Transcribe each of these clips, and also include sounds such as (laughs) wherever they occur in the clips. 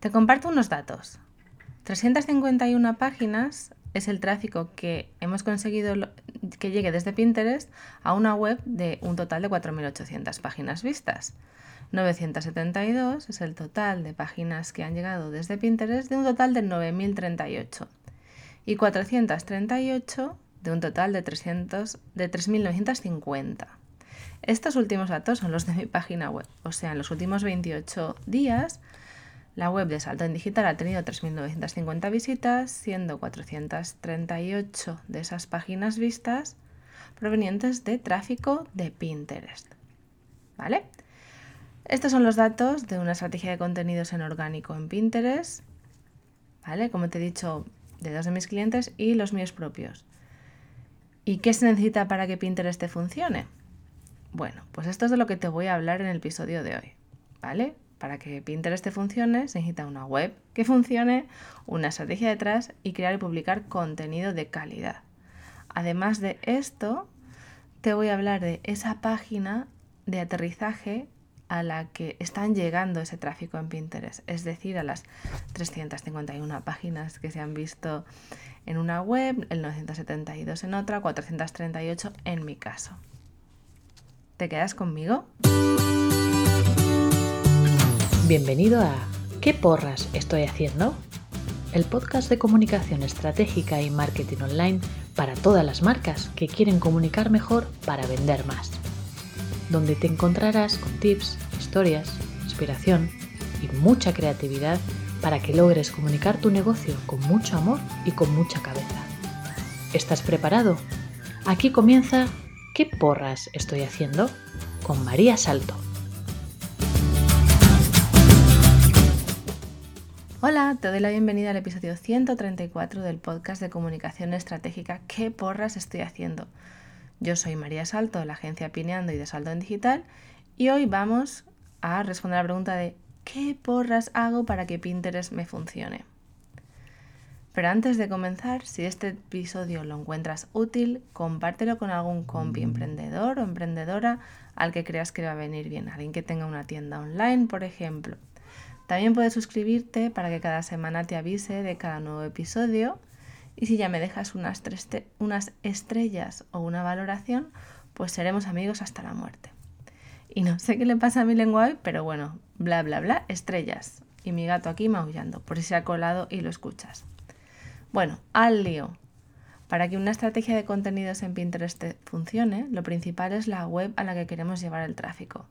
Te comparto unos datos. 351 páginas es el tráfico que hemos conseguido que llegue desde Pinterest a una web de un total de 4.800 páginas vistas. 972 es el total de páginas que han llegado desde Pinterest de un total de 9.038 y 438 de un total de, 300, de 3.950. Estos últimos datos son los de mi página web, o sea, en los últimos 28 días la web de Salto en Digital ha tenido 3.950 visitas, siendo 438 de esas páginas vistas provenientes de tráfico de Pinterest. ¿Vale? Estos son los datos de una estrategia de contenidos en orgánico en Pinterest, ¿vale? Como te he dicho, de dos de mis clientes y los míos propios. ¿Y qué se necesita para que Pinterest te funcione? Bueno, pues esto es de lo que te voy a hablar en el episodio de hoy, ¿vale? Para que Pinterest te funcione, se necesita una web que funcione, una estrategia detrás y crear y publicar contenido de calidad. Además de esto, te voy a hablar de esa página de aterrizaje a la que están llegando ese tráfico en Pinterest, es decir, a las 351 páginas que se han visto en una web, el 972 en otra, 438 en mi caso. ¿Te quedas conmigo? Bienvenido a ¿Qué porras estoy haciendo? El podcast de comunicación estratégica y marketing online para todas las marcas que quieren comunicar mejor para vender más donde te encontrarás con tips, historias, inspiración y mucha creatividad para que logres comunicar tu negocio con mucho amor y con mucha cabeza. ¿Estás preparado? Aquí comienza ¿Qué porras estoy haciendo? con María Salto. Hola, te doy la bienvenida al episodio 134 del podcast de comunicación estratégica ¿Qué porras estoy haciendo? Yo soy María Salto de la agencia Pineando y de Salto en Digital y hoy vamos a responder a la pregunta de ¿qué porras hago para que Pinterest me funcione? Pero antes de comenzar, si este episodio lo encuentras útil, compártelo con algún compi emprendedor o emprendedora al que creas que le va a venir bien, alguien que tenga una tienda online, por ejemplo. También puedes suscribirte para que cada semana te avise de cada nuevo episodio y si ya me dejas unas, unas estrellas o una valoración, pues seremos amigos hasta la muerte. Y no sé qué le pasa a mi lengua hoy, pero bueno, bla bla bla, estrellas. Y mi gato aquí maullando, por si se ha colado y lo escuchas. Bueno, al lío. Para que una estrategia de contenidos en Pinterest funcione, lo principal es la web a la que queremos llevar el tráfico.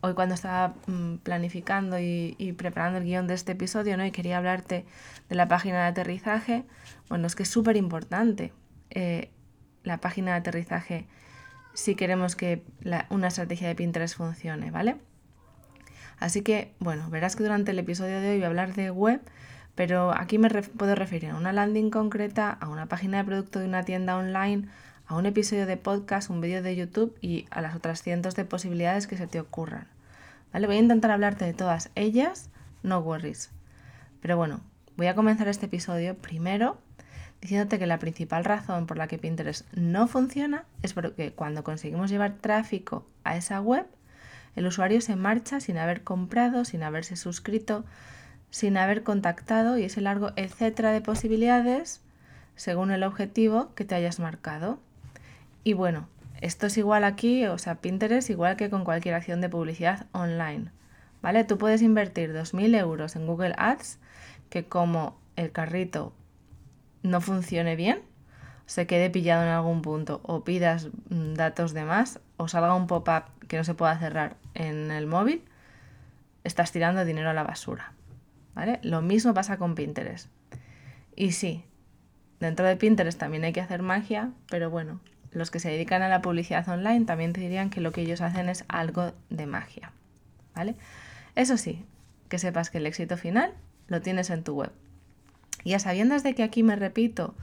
Hoy cuando estaba mm, planificando y, preparando el guion de este episodio, ¿no? Y quería hablarte de la página de aterrizaje. Bueno, es que es súper importante eh, la página de aterrizaje si queremos que una estrategia de Pinterest funcione, ¿vale? Así que, bueno, verás que durante el episodio de hoy voy a hablar de web, pero aquí me puedo referir a una landing concreta, a una página de producto de una tienda online, a un episodio de podcast, un vídeo de YouTube y a las otras cientos de posibilidades que se te ocurran. ¿Vale? Voy a intentar hablarte de todas ellas, no worries. Pero bueno, voy a comenzar este episodio primero diciéndote que la principal razón por la que Pinterest no funciona es porque cuando conseguimos llevar tráfico a esa web, el usuario se marcha sin haber comprado, sin haberse suscrito, sin haber contactado y ese largo etcétera de posibilidades según el objetivo que te hayas marcado. Y bueno, esto es igual aquí, o sea, Pinterest igual que con cualquier acción de publicidad online. ¿Vale? Tú puedes invertir 2.000 euros en Google Ads que como el carrito no funcione bien, se quede pillado en algún punto o pidas mm, datos de más o salga un pop-up que no se pueda cerrar en el móvil, estás tirando dinero a la basura. ¿Vale? Lo mismo pasa con Pinterest. Y sí, dentro de Pinterest también hay que hacer magia, pero bueno, los que se dedican a la publicidad online también te dirían que lo que ellos hacen es algo de magia. ¿Vale? Eso sí, que sepas que el éxito final lo tienes en tu web. Y a sabiendas de que aquí me repito,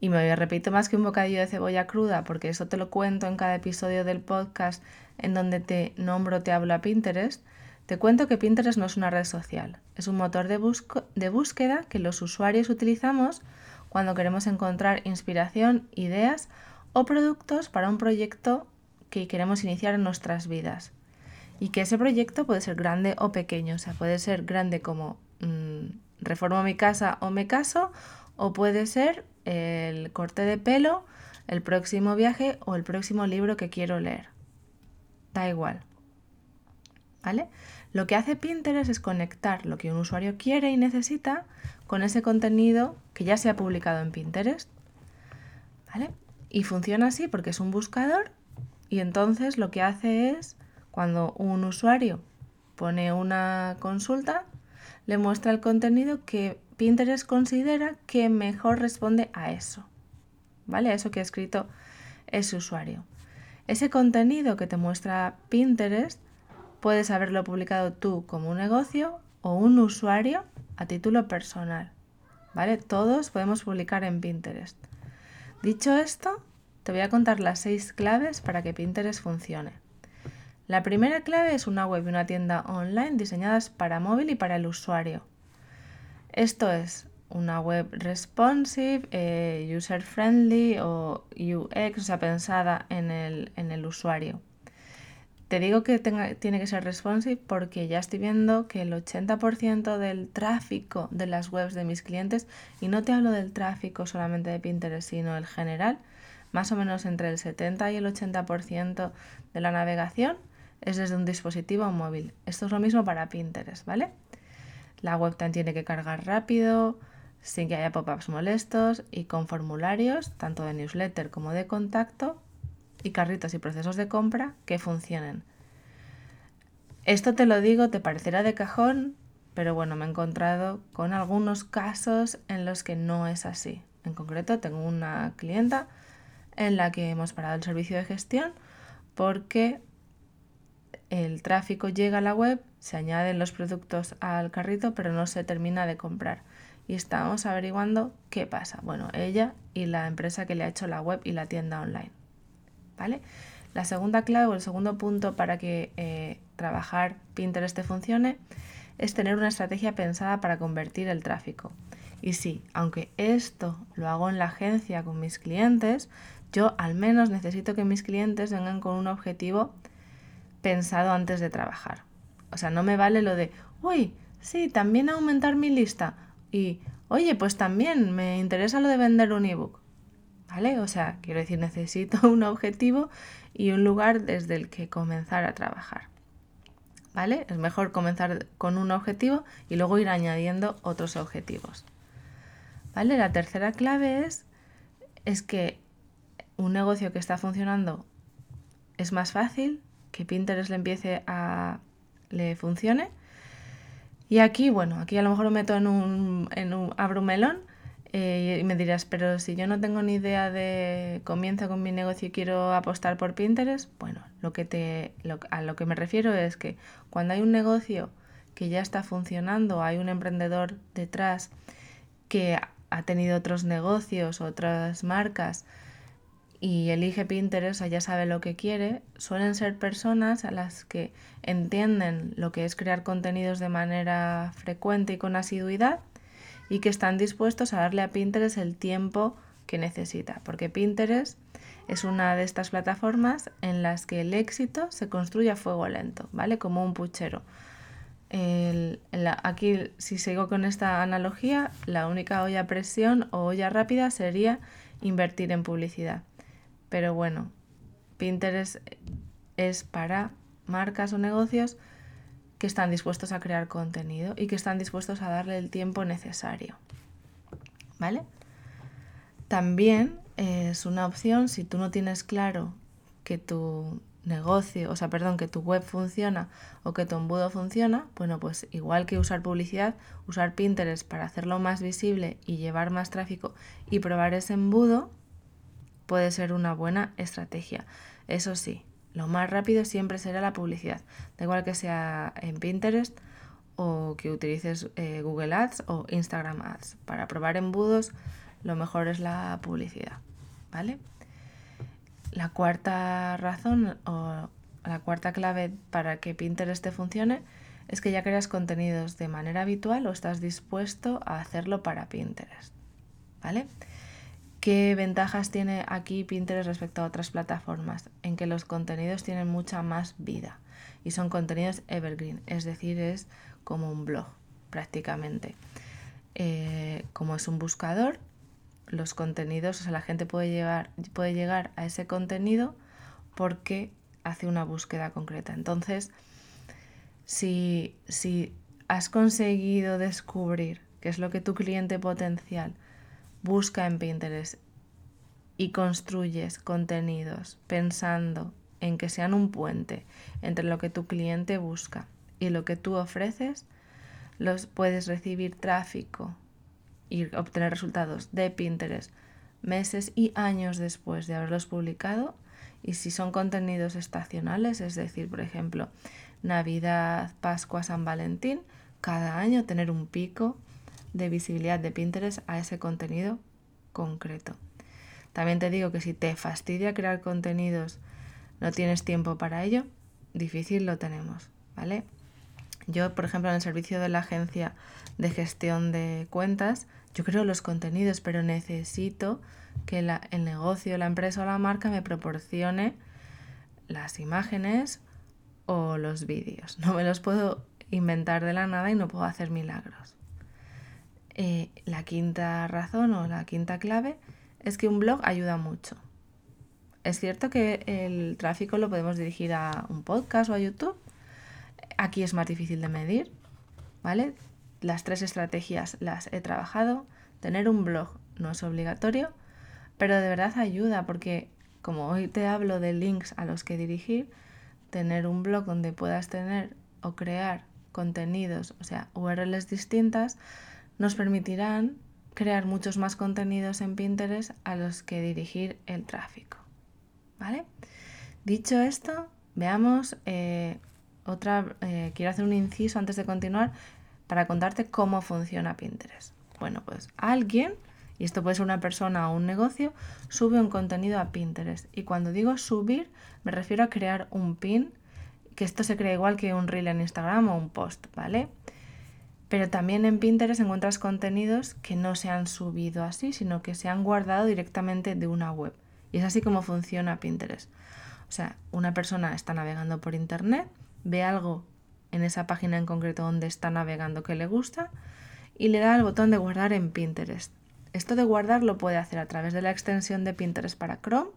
y me repito más que un bocadillo de cebolla cruda, porque eso te lo cuento en cada episodio del podcast en donde te nombro, te hablo a Pinterest, te cuento que Pinterest no es una red social, es un motor de, de búsqueda que los usuarios utilizamos cuando queremos encontrar inspiración, ideas o productos para un proyecto que queremos iniciar en nuestras vidas. Y que ese proyecto puede ser grande o pequeño, o sea, puede ser grande como mm, reformo mi casa o me caso, o puede ser el corte de pelo, el próximo viaje o el próximo libro que quiero leer. Da igual. ¿Vale? Lo que hace Pinterest es conectar lo que un usuario quiere y necesita con ese contenido que ya se ha publicado en Pinterest. ¿Vale? Y funciona así porque es un buscador y entonces lo que hace es, cuando un usuario pone una consulta, le muestra el contenido que Pinterest considera que mejor responde a eso. ¿Vale? A eso que ha escrito ese usuario. Ese contenido que te muestra Pinterest puedes haberlo publicado tú como un negocio o un usuario a título personal. ¿Vale? Todos podemos publicar en Pinterest. Dicho esto, te voy a contar las seis claves para que Pinterest funcione. La primera clave es una web y una tienda online diseñadas para móvil y para el usuario. Esto es una web responsive, eh, user friendly o UX, o sea, pensada en el, en el usuario. Te digo que tiene que ser responsive porque ya estoy viendo que el 80% del tráfico de las webs de mis clientes, y no te hablo del tráfico solamente de Pinterest, sino el general, más o menos entre el 70 y el 80% de la navegación es desde un dispositivo móvil. Esto es lo mismo para Pinterest, ¿vale? La web también tiene que cargar rápido, sin que haya pop-ups molestos y con formularios, tanto de newsletter como de contacto, y carritos y procesos de compra que funcionen. Esto te lo digo, te parecerá de cajón, pero bueno, me he encontrado con algunos casos en los que no es así. En concreto, tengo una clienta en la que hemos parado el servicio de gestión porque el tráfico llega a la web, se añaden los productos al carrito, pero no se termina de comprar. Y estamos averiguando qué pasa. Bueno, ella y la empresa que le ha hecho la web y la tienda online. La segunda clave o el segundo punto para que eh, trabajar Pinterest te funcione es tener una estrategia pensada para convertir el tráfico. Y sí, aunque esto lo hago en la agencia con mis clientes, yo al menos necesito que mis clientes vengan con un objetivo pensado antes de trabajar. O sea, no me vale lo de, uy, sí, también aumentar mi lista. Y, oye, pues también me interesa lo de vender un ebook. ¿Vale? O sea, quiero decir, necesito (laughs) un objetivo y un lugar desde el que comenzar a trabajar. ¿Vale? Es mejor comenzar con un objetivo y luego ir añadiendo otros objetivos. ¿Vale? La tercera clave es, es que un negocio que está funcionando es más fácil, que Pinterest le empiece a le funcione. Y aquí, bueno, aquí a lo mejor lo meto en un, en un abro un melón eh, y me dirás, pero si yo no tengo ni idea de comienzo con mi negocio y quiero apostar por Pinterest, bueno, lo que te, a lo que me refiero es que cuando hay un negocio que ya está funcionando, hay un emprendedor detrás que ha tenido otros negocios, otras marcas y elige Pinterest, o ya sabe lo que quiere, suelen ser personas a las que entienden lo que es crear contenidos de manera frecuente y con asiduidad y que están dispuestos a darle a Pinterest el tiempo que necesita, porque Pinterest es una de estas plataformas en las que el éxito se construye a fuego lento, ¿vale? Como un puchero. aquí, si sigo con esta analogía, la única olla a presión o olla rápida sería invertir en publicidad. Pero bueno, Pinterest es para marcas o negocios que están dispuestos a crear contenido y que están dispuestos a darle el tiempo necesario. ¿Vale? También es una opción si tú no tienes claro que tu negocio, o sea, perdón, que tu web funciona o que tu embudo funciona, bueno, pues igual que usar publicidad, usar Pinterest para hacerlo más visible y llevar más tráfico y probar ese embudo puede ser una buena estrategia. Eso sí, lo más rápido siempre será la publicidad, da igual que sea en Pinterest o que utilices eh, Google Ads o Instagram Ads. Para probar embudos, lo mejor es la publicidad, ¿vale? La cuarta razón o la cuarta clave para que Pinterest te funcione es que ya creas contenidos de manera habitual o estás dispuesto a hacerlo para Pinterest, ¿vale? ¿Qué ventajas tiene aquí Pinterest respecto a otras plataformas? En que los contenidos tienen mucha más vida y son contenidos evergreen, es decir, es como un blog prácticamente. Eh, como es un buscador, los contenidos, o sea, la gente puede llegar, puede llegar a ese contenido porque hace una búsqueda concreta. Entonces, si, si has conseguido descubrir qué es lo que tu cliente potencial busca en Pinterest y construyes contenidos pensando en que sean un puente entre lo que tu cliente busca y lo que tú ofreces, los puedes recibir tráfico y obtener resultados de Pinterest meses y años después de haberlos publicado. Y si son contenidos estacionales, es decir, por ejemplo, Navidad, Pascua, San Valentín, cada año tener un pico de visibilidad de Pinterest a ese contenido concreto. También te digo que si te fastidia crear contenidos, no tienes tiempo para ello, difícil lo tenemos, ¿vale? Yo, por ejemplo, en el servicio de la agencia de gestión de cuentas, yo creo los contenidos, pero necesito que el negocio, la empresa o la marca me proporcione las imágenes o los vídeos. No me los puedo inventar de la nada y no puedo hacer milagros. Eh, la quinta razón o la quinta clave es que un blog ayuda mucho. Es cierto que el tráfico lo podemos dirigir a un podcast o a YouTube. Aquí es más difícil de medir, ¿vale? Las tres estrategias las he trabajado. Tener un blog no es obligatorio, pero de verdad ayuda porque como hoy te hablo de links a los que dirigir, tener un blog donde puedas tener o crear contenidos, o sea, URLs distintas, nos permitirán crear muchos más contenidos en Pinterest a los que dirigir el tráfico. ¿Vale? Dicho esto, veamos eh, otra, eh, quiero hacer un inciso antes de continuar para contarte cómo funciona Pinterest. Bueno, pues alguien, y esto puede ser una persona o un negocio, sube un contenido a Pinterest. Y cuando digo subir, me refiero a crear un pin, que esto se crea igual que un reel en Instagram o un post, ¿vale? Pero también en Pinterest encuentras contenidos que no se han subido así, sino que se han guardado directamente de una web. Y es así como funciona Pinterest. O sea, una persona está navegando por Internet, ve algo en esa página en concreto donde está navegando que le gusta y le da al botón de guardar en Pinterest. Esto de guardar lo puede hacer a través de la extensión de Pinterest para Chrome.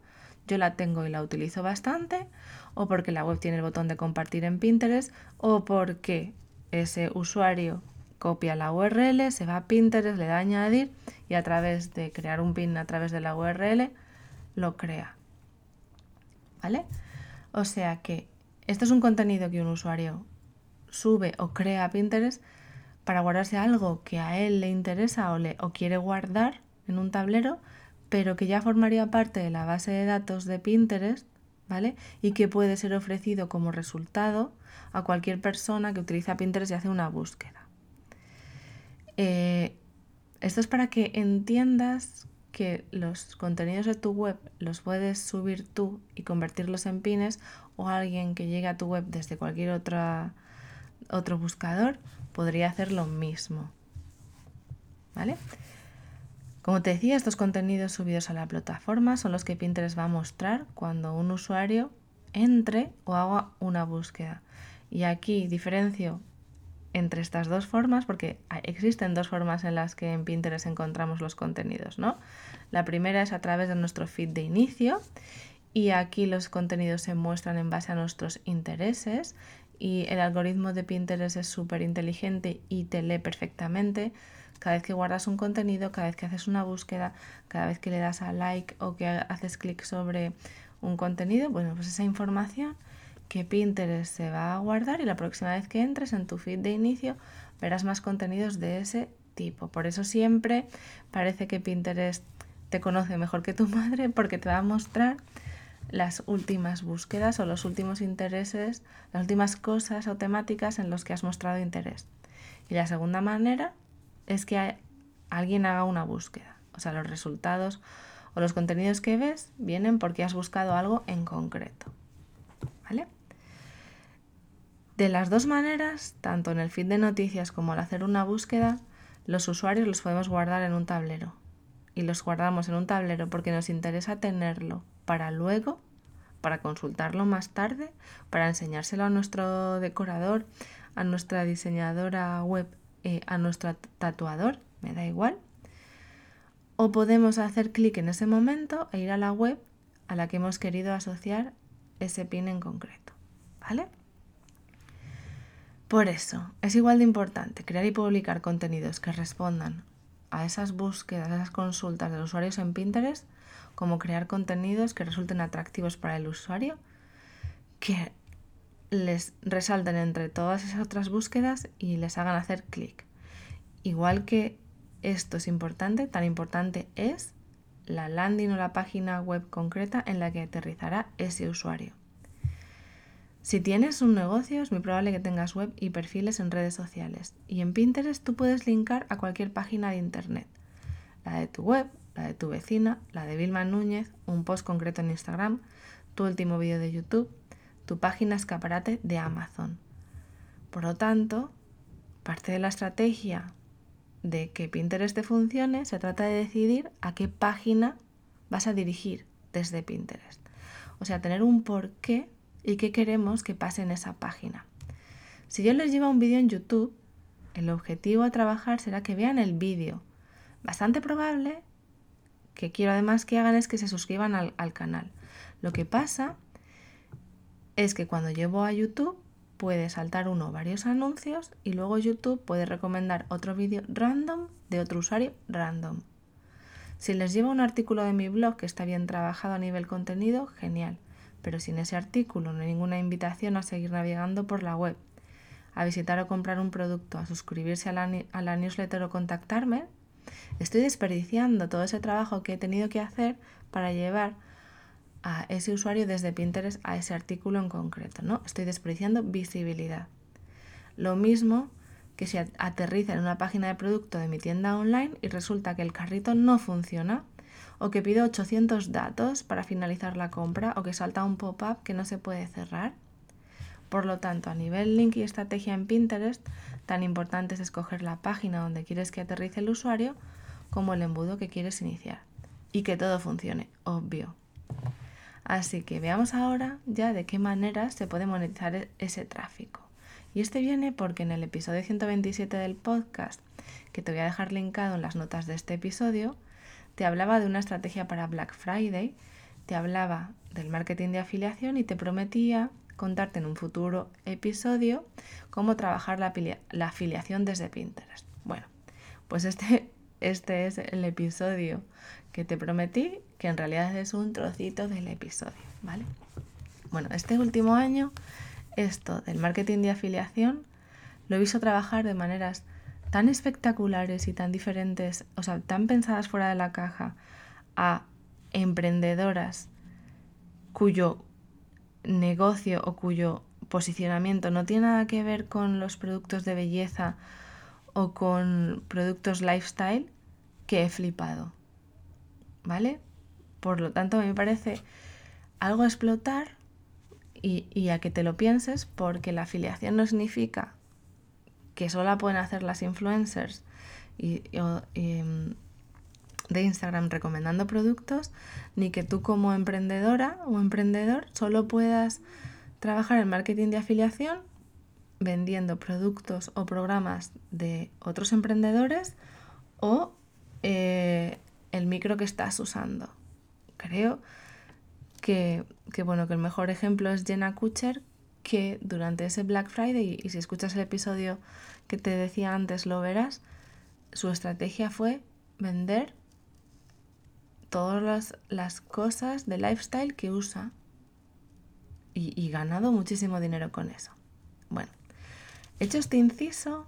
Yo la tengo y la utilizo bastante, o porque la web tiene el botón de compartir en Pinterest, o porque ese usuario copia la URL, se va a Pinterest, le da añadir y a través de crear un pin a través de la URL lo crea. ¿Vale? O sea que esto es un contenido que un usuario sube o crea a Pinterest para guardarse algo que a él le interesa o, le, o quiere guardar en un tablero, pero que ya formaría parte de la base de datos de Pinterest, ¿vale? Y que puede ser ofrecido como resultado a cualquier persona que utiliza Pinterest y hace una búsqueda. Eh, esto es para que entiendas que los contenidos de tu web los puedes subir tú y convertirlos en pines o alguien que llegue a tu web desde cualquier otra, otro buscador podría hacer lo mismo. ¿Vale? Como te decía, estos contenidos subidos a la plataforma son los que Pinterest va a mostrar cuando un usuario entre o haga una búsqueda. Y aquí diferencio entre estas dos formas, porque existen dos formas en las que en Pinterest encontramos los contenidos, ¿no? La primera es a través de nuestro feed de inicio y aquí los contenidos se muestran en base a nuestros intereses y el algoritmo de Pinterest es súper inteligente y te lee perfectamente. Cada vez que guardas un contenido, cada vez que haces una búsqueda, cada vez que le das a like o que haces clic sobre un contenido, bueno, pues esa información que Pinterest se va a guardar y la próxima vez que entres en tu feed de inicio verás más contenidos de ese tipo. Por eso siempre parece que Pinterest te conoce mejor que tu (laughs) madre porque te va a mostrar las últimas búsquedas o los últimos intereses, las últimas cosas o temáticas en los que has mostrado interés. Y la segunda manera es que alguien haga una búsqueda. O sea, los resultados o los contenidos que ves vienen porque has buscado algo en concreto. ¿Vale? De las dos maneras, tanto en el feed de noticias como al hacer una búsqueda, los usuarios los podemos guardar en un tablero. Y los guardamos en un tablero porque nos interesa tenerlo para luego para consultarlo más tarde, para enseñárselo a nuestro decorador, a nuestra diseñadora web, eh, a nuestro tatuador, me da igual. O podemos hacer clic en ese momento e ir a la web a la que hemos querido asociar ese pin en concreto. ¿Vale? Por eso, es igual de importante crear y publicar contenidos que respondan a esas búsquedas, a esas consultas de los usuarios en Pinterest, como crear contenidos que resulten atractivos para el usuario, que les resalten entre todas esas otras búsquedas y les hagan hacer clic. Igual que esto es importante, tan importante es la landing o la página web concreta en la que aterrizará ese usuario. Si tienes un negocio, es muy probable que tengas web y perfiles en redes sociales. Y en Pinterest tú puedes linkar a cualquier página de internet. La de tu web, la de tu vecina, la de Vilma Núñez, un post concreto en Instagram, tu último vídeo de YouTube, tu página escaparate de Amazon. Por lo tanto, parte de la estrategia de que Pinterest te funcione se trata de decidir a qué página vas a dirigir desde Pinterest. O sea, tener un porqué y qué queremos que pase en esa página. Si yo les llevo un vídeo en YouTube, el objetivo a trabajar será que vean el vídeo. Bastante probable que quiero además que hagan es que se suscriban al, al canal. Lo que pasa es que cuando llevo a YouTube puede saltar uno o varios anuncios y luego YouTube puede recomendar otro vídeo random de otro usuario random. Si les llevo un artículo de mi blog que está bien trabajado a nivel contenido, genial pero sin ese artículo no hay ninguna invitación a seguir navegando por la web, a visitar o comprar un producto, a suscribirse a la, newsletter o contactarme, estoy desperdiciando todo ese trabajo que he tenido que hacer para llevar a ese usuario desde Pinterest a ese artículo en concreto, ¿no? Estoy desperdiciando visibilidad. Lo mismo que si aterriza en una página de producto de mi tienda online y resulta que el carrito no funciona, o que pido 800 datos para finalizar la compra o que salta un pop-up que no se puede cerrar. Por lo tanto, a nivel link y estrategia en Pinterest, tan importante es escoger la página donde quieres que aterrice el usuario como el embudo que quieres iniciar. Y que todo funcione, obvio. Así que veamos ahora ya de qué manera se puede monetizar e-, ese tráfico. Y este viene porque en el episodio 127 del podcast, que te voy a dejar linkado en las notas de este episodio, te hablaba de una estrategia para Black Friday, te hablaba del marketing de afiliación y te prometía contarte en un futuro episodio cómo trabajar la, afiliación desde Pinterest. Bueno, pues este, este es el episodio que te prometí, que en realidad es un trocito del episodio, ¿vale? Bueno, este último año, esto del marketing de afiliación, lo he visto trabajar de maneras tan espectaculares y tan diferentes, o sea, tan pensadas fuera de la caja, a emprendedoras cuyo negocio o cuyo posicionamiento no tiene nada que ver con los productos de belleza o con productos lifestyle, que he flipado. ¿Vale? Por lo tanto, me parece algo a explotar y, y a que te lo pienses porque la afiliación no significa que solo la pueden hacer las influencers y, em, de Instagram recomendando productos, ni que tú como emprendedora o emprendedor solo puedas trabajar en marketing de afiliación vendiendo productos o programas de otros emprendedores o eh, el micro que estás usando. Creo que, que, bueno, que el mejor ejemplo es Jenna Kutcher, que durante ese Black Friday, y si escuchas el episodio que te decía antes, lo verás, su estrategia fue vender todas las, cosas de lifestyle que usa y, y ganado muchísimo dinero con eso. Bueno, hecho este inciso,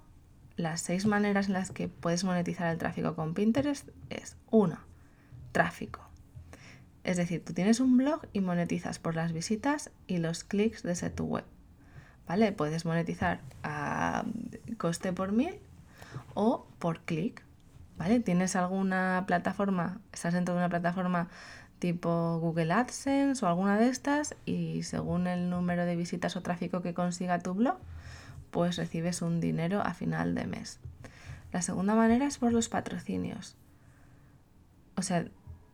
las seis maneras en las que puedes monetizar el tráfico con Pinterest es una, tráfico. Es decir, tú tienes un blog y monetizas por las visitas y los clics desde tu web. ¿Vale? Puedes monetizar a coste por mil o por clic. ¿Vale? ¿Tienes alguna plataforma? ¿Estás dentro de una plataforma tipo Google AdSense o alguna de estas? Y según el número de visitas o tráfico que consiga tu blog, pues recibes un dinero a final de mes. La segunda manera es por los patrocinios. O sea,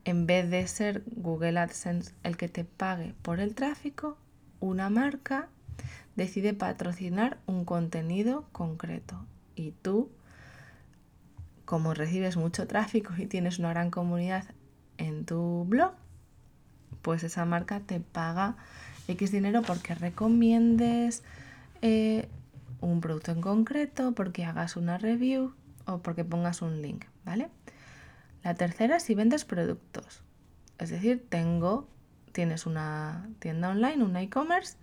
en vez de ser Google AdSense el que te pague por el tráfico, una marca decide patrocinar un contenido concreto y tú, como recibes mucho tráfico y tienes una gran comunidad en tu blog, pues esa marca te paga X dinero porque recomiendes eh, un producto en concreto, porque hagas una review o porque pongas un link, ¿vale? La tercera si vendes productos. Es decir, tengo, tienes una tienda online, un e-commerce,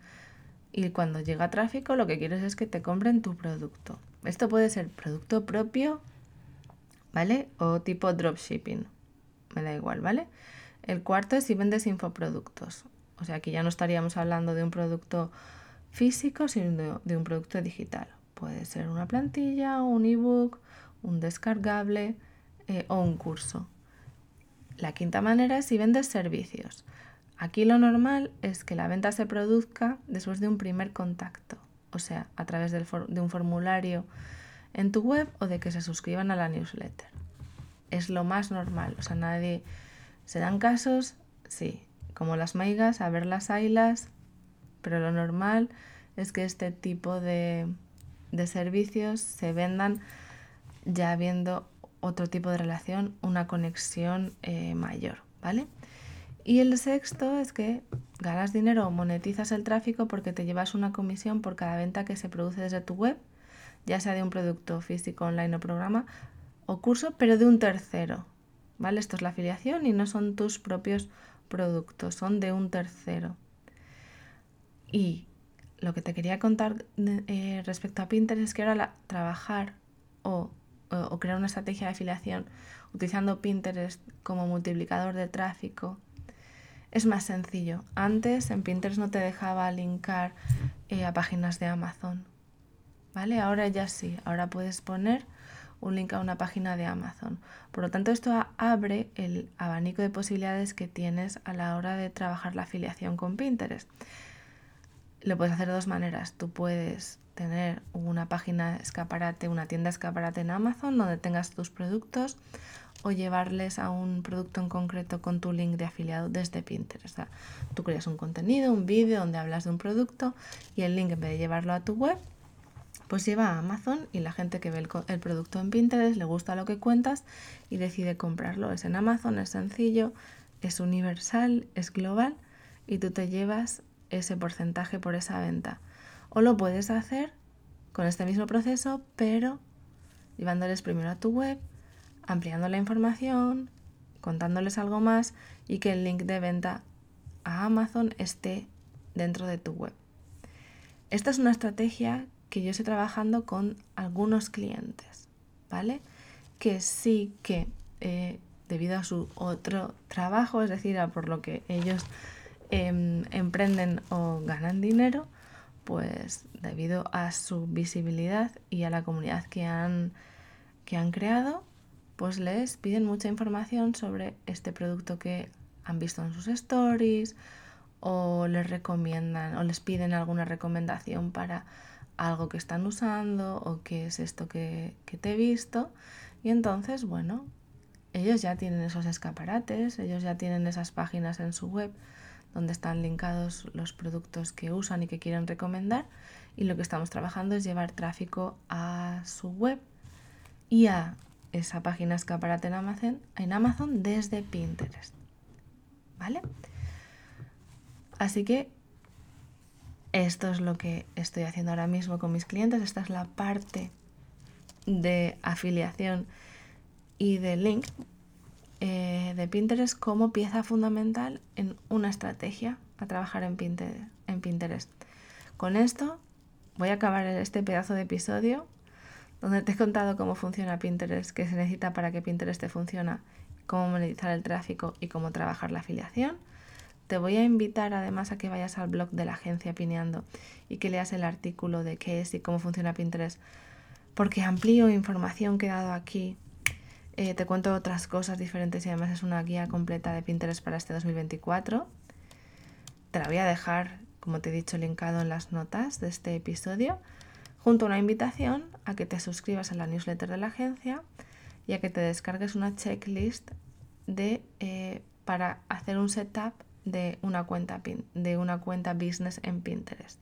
y cuando llega tráfico lo que quieres es que te compren tu producto. Esto puede ser producto propio, ¿vale? O tipo dropshipping. Me da igual, ¿vale? El cuarto es si vendes infoproductos. O sea, aquí ya no estaríamos hablando de un producto físico, sino de, un producto digital. Puede ser una plantilla, un ebook, un descargable eh, o un curso. La quinta manera es si vendes servicios. Aquí lo normal es que la venta se produzca después de un primer contacto, o sea, a través de un formulario en tu web o de que se suscriban a la newsletter. Es lo más normal, o sea, nadie... ¿Se dan casos? Sí, como las maigas, a ver las ailas, pero lo normal es que este tipo de, servicios se vendan ya habiendo otro tipo de relación, una conexión eh, mayor, ¿vale? Y el sexto es que ganas dinero o monetizas el tráfico porque te llevas una comisión por cada venta que se produce desde tu web, ya sea de un producto físico, online o programa o curso, pero de un tercero, ¿vale? Esto es la afiliación y no son tus propios productos, son de un tercero. Y lo que te quería contar eh, respecto a Pinterest es que ahora trabajar o, crear una estrategia de afiliación utilizando Pinterest como multiplicador de tráfico es más sencillo. Antes en Pinterest no te dejaba linkar eh, a páginas de Amazon. ¿Vale? Ahora ya sí. Ahora puedes poner un link a una página de Amazon. Por lo tanto, esto abre el abanico de posibilidades que tienes a la hora de trabajar la afiliación con Pinterest. Lo puedes hacer de dos maneras. Tú puedes tener una página escaparate, una tienda escaparate en Amazon donde tengas tus productos o llevarles a un producto en concreto con tu link de afiliado desde Pinterest. tú creas un contenido, un vídeo donde hablas de un producto y el link en vez de llevarlo a tu web, pues lleva a Amazon y la gente que ve el, el, producto en Pinterest le gusta lo que cuentas y decide comprarlo. Es en Amazon, es sencillo, es universal, es global y tú te llevas ese porcentaje por esa venta. O lo puedes hacer con este mismo proceso, pero llevándoles primero a tu web, ampliando la información, contándoles algo más y que el link de venta a Amazon esté dentro de tu web. Esta es una estrategia que yo estoy trabajando con algunos clientes, ¿vale? Que sí que eh, debido a su otro trabajo, es decir, a por lo que ellos em, emprenden o ganan dinero, pues debido a su visibilidad y a la comunidad que han, que han creado, pues les piden mucha información sobre este producto que han visto en sus stories o les recomiendan o les piden alguna recomendación para algo que están usando o qué es esto que, te he visto. Y entonces, bueno, ellos ya tienen esos escaparates, ellos ya tienen esas páginas en su web donde están linkados los productos que usan y que quieren recomendar. Y lo que estamos trabajando es llevar tráfico a su web y a esa página escaparate en Amazon, en Amazon desde Pinterest. ¿Vale? Así que esto es lo que estoy haciendo ahora mismo con mis clientes. Esta es la parte de afiliación y de link eh, de Pinterest como pieza fundamental en una estrategia a trabajar en Pinterest, en Pinterest. Con esto voy a acabar este pedazo de episodio donde te he contado cómo funciona Pinterest, qué se necesita para que Pinterest te funcione, cómo monetizar el tráfico y cómo trabajar la afiliación. Te voy a invitar además a que vayas al blog de la agencia Pineando y que leas el artículo de qué es y cómo funciona Pinterest, porque amplío información que he dado aquí. Eh, te cuento otras cosas diferentes y además es una guía completa de Pinterest para este 2024. Te la voy a dejar, como te he dicho, linkado en las notas de este episodio, junto a una invitación a que te suscribas a la newsletter de la agencia y a que te descargues una checklist de, eh, para hacer un setup de una cuenta pin, de una cuenta business en Pinterest.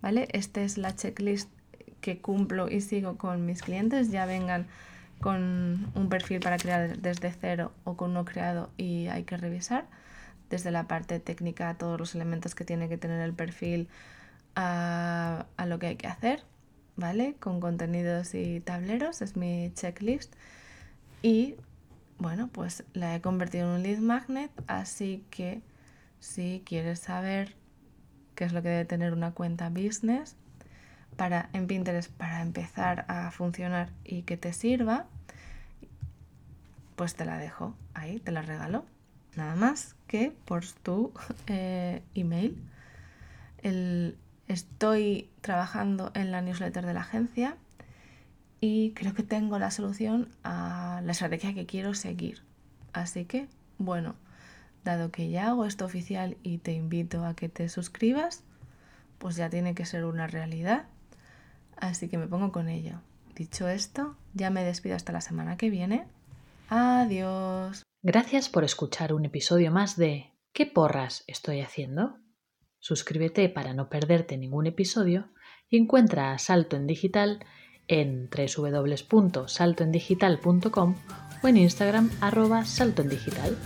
¿Vale? Esta es la checklist que cumplo y sigo con mis clientes, ya vengan con un perfil para crear desde cero o con uno creado y hay que revisar desde la parte técnica todos los elementos que tiene que tener el perfil a, lo que hay que hacer, ¿vale? Con contenidos y tableros, es mi checklist. Y bueno, pues la he convertido en un lead magnet, así que si quieres saber qué es lo que debe tener una cuenta business para, en Pinterest para empezar a funcionar y que te sirva, pues te la dejo ahí, te la regalo. Nada más que por tu (laughs) eh, email. Estoy trabajando en la newsletter de la agencia y creo que tengo la solución a la estrategia que quiero seguir. Así que, bueno, dado que ya hago esto oficial y te invito a que te suscribas, pues ya tiene que ser una realidad. Así que me pongo con ello. Dicho esto, ya me despido hasta la semana que viene. Adiós. Gracias por escuchar un episodio más de ¿Qué porras estoy haciendo? Suscríbete para no perderte ningún episodio y encuentra a Salto en Digital en www.saltoendigital.com o en Instagram arroba saltoendigital.